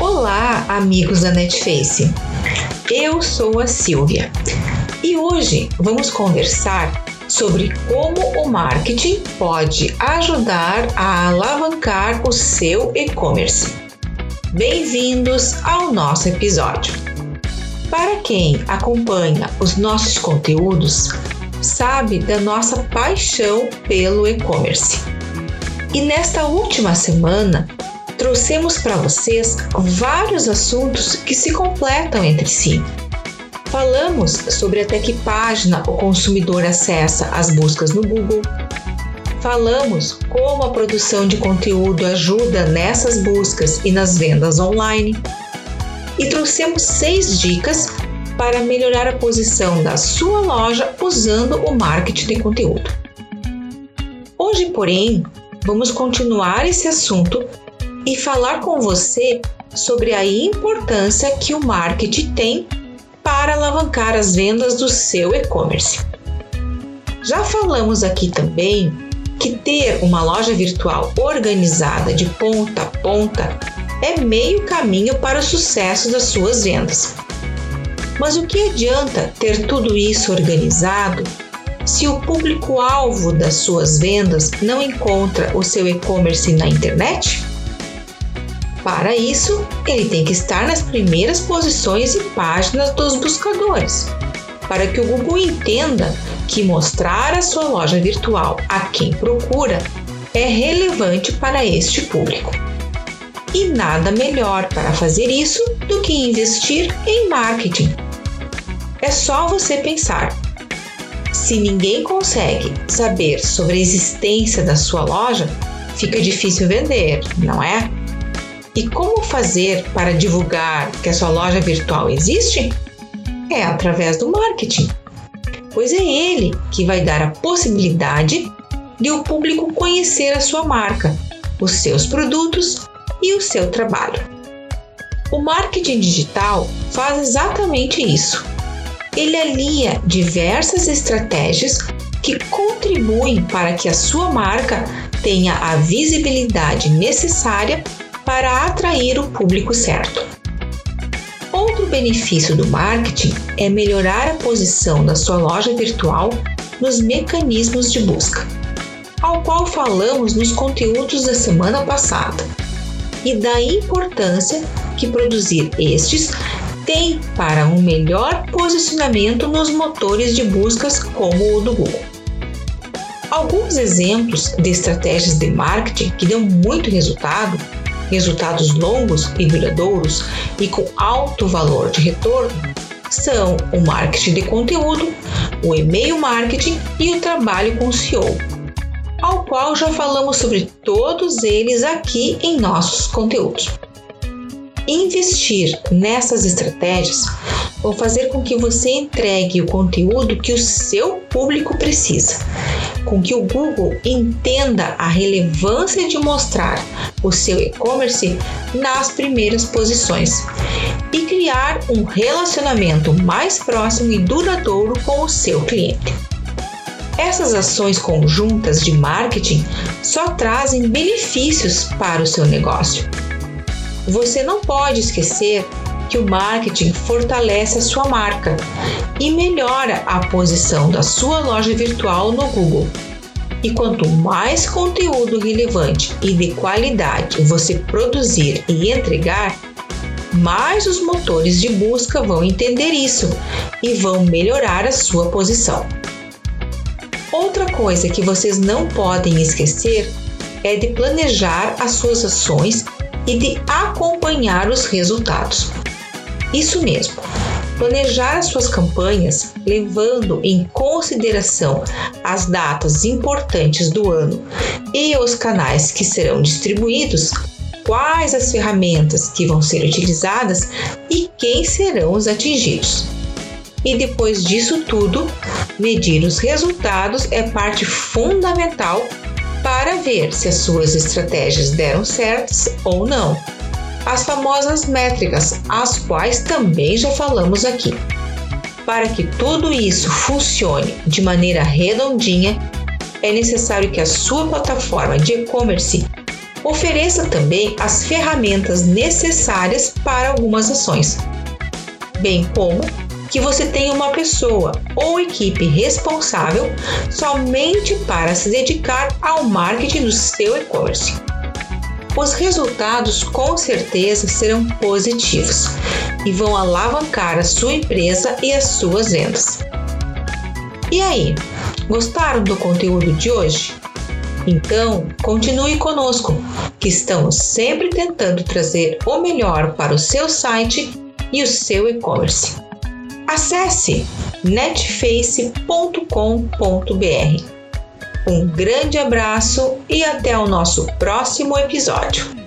Olá, amigos da Netface. Eu sou a Silvia e hoje vamos conversar sobre como o marketing pode ajudar a alavancar o seu e-commerce. Bem-vindos ao nosso episódio. Para quem acompanha os nossos conteúdos, sabe da nossa paixão pelo e-commerce. E nesta última semana, trouxemos para vocês vários assuntos que se completam entre si. Falamos sobre até que página o consumidor acessa as buscas no Google. Falamos como a produção de conteúdo ajuda nessas buscas e nas vendas online. E trouxemos seis dicas para melhorar a posição da sua loja usando o marketing de conteúdo. Hoje, porém, vamos continuar esse assunto e falar com você sobre a importância que o marketing tem para alavancar as vendas do seu e-commerce. Já falamos aqui também que ter uma loja virtual organizada de ponta a ponta é meio caminho para o sucesso das suas vendas. Mas o que adianta ter tudo isso organizado se o público-alvo das suas vendas não encontra o seu e-commerce na internet? Para isso, ele tem que estar nas primeiras posições e páginas dos buscadores, para que o Google entenda que mostrar a sua loja virtual a quem procura é relevante para este público. E nada melhor para fazer isso do que investir em marketing. É só você pensar. Se ninguém consegue saber sobre a existência da sua loja, fica difícil vender, não é? E como fazer para divulgar que a sua loja virtual existe? É através do marketing, pois é ele que vai dar a possibilidade de o público conhecer a sua marca, os seus produtos e o seu trabalho. O marketing digital faz exatamente isso. Ele alia diversas estratégias que contribuem para que a sua marca tenha a visibilidade necessária para atrair o público certo. Outro benefício do marketing é melhorar a posição da sua loja virtual nos mecanismos de busca, ao qual falamos nos conteúdos da semana passada, e da importância que produzir estes tem para um melhor posicionamento nos motores de buscas como o do Google. Alguns exemplos de estratégias de marketing que dão muito resultado resultados longos e duradouros e com alto valor de retorno são o marketing de conteúdo, o e-mail marketing e o trabalho com SEO, ao qual já falamos sobre todos eles aqui em nossos conteúdos. Investir nessas estratégias vão fazer com que você entregue o conteúdo que o seu público precisa, com que o Google entenda a relevância de mostrar o seu e-commerce nas primeiras posições e criar um relacionamento mais próximo e duradouro com o seu cliente. Essas ações conjuntas de marketing só trazem benefícios para o seu negócio. Você não pode esquecer que o marketing fortalece a sua marca e melhora a posição da sua loja virtual no Google. E quanto mais conteúdo relevante e de qualidade você produzir e entregar, mais os motores de busca vão entender isso e vão melhorar a sua posição. Outra coisa que vocês não podem esquecer é de planejar as suas ações e de acompanhar os resultados. Isso mesmo, planejar as suas campanhas levando em consideração as datas importantes do ano e os canais que serão distribuídos, quais as ferramentas que vão ser utilizadas e quem serão os atingidos. E depois disso tudo, medir os resultados é parte fundamental para ver se as suas estratégias deram certas ou não as famosas métricas, as quais também já falamos aqui. Para que tudo isso funcione de maneira redondinha, é necessário que a sua plataforma de e-commerce Ofereça também as ferramentas necessárias para algumas ações, bem como que você tenha uma pessoa ou equipe responsável somente para se dedicar ao marketing do seu e-commerce. Os resultados com certeza serão positivos e vão alavancar a sua empresa e as suas vendas. E aí, gostaram do conteúdo de hoje? Então, continue conosco, que estamos sempre tentando trazer o melhor para o seu site e o seu e-commerce. Acesse netface.com.br. Um grande abraço e até o nosso próximo episódio.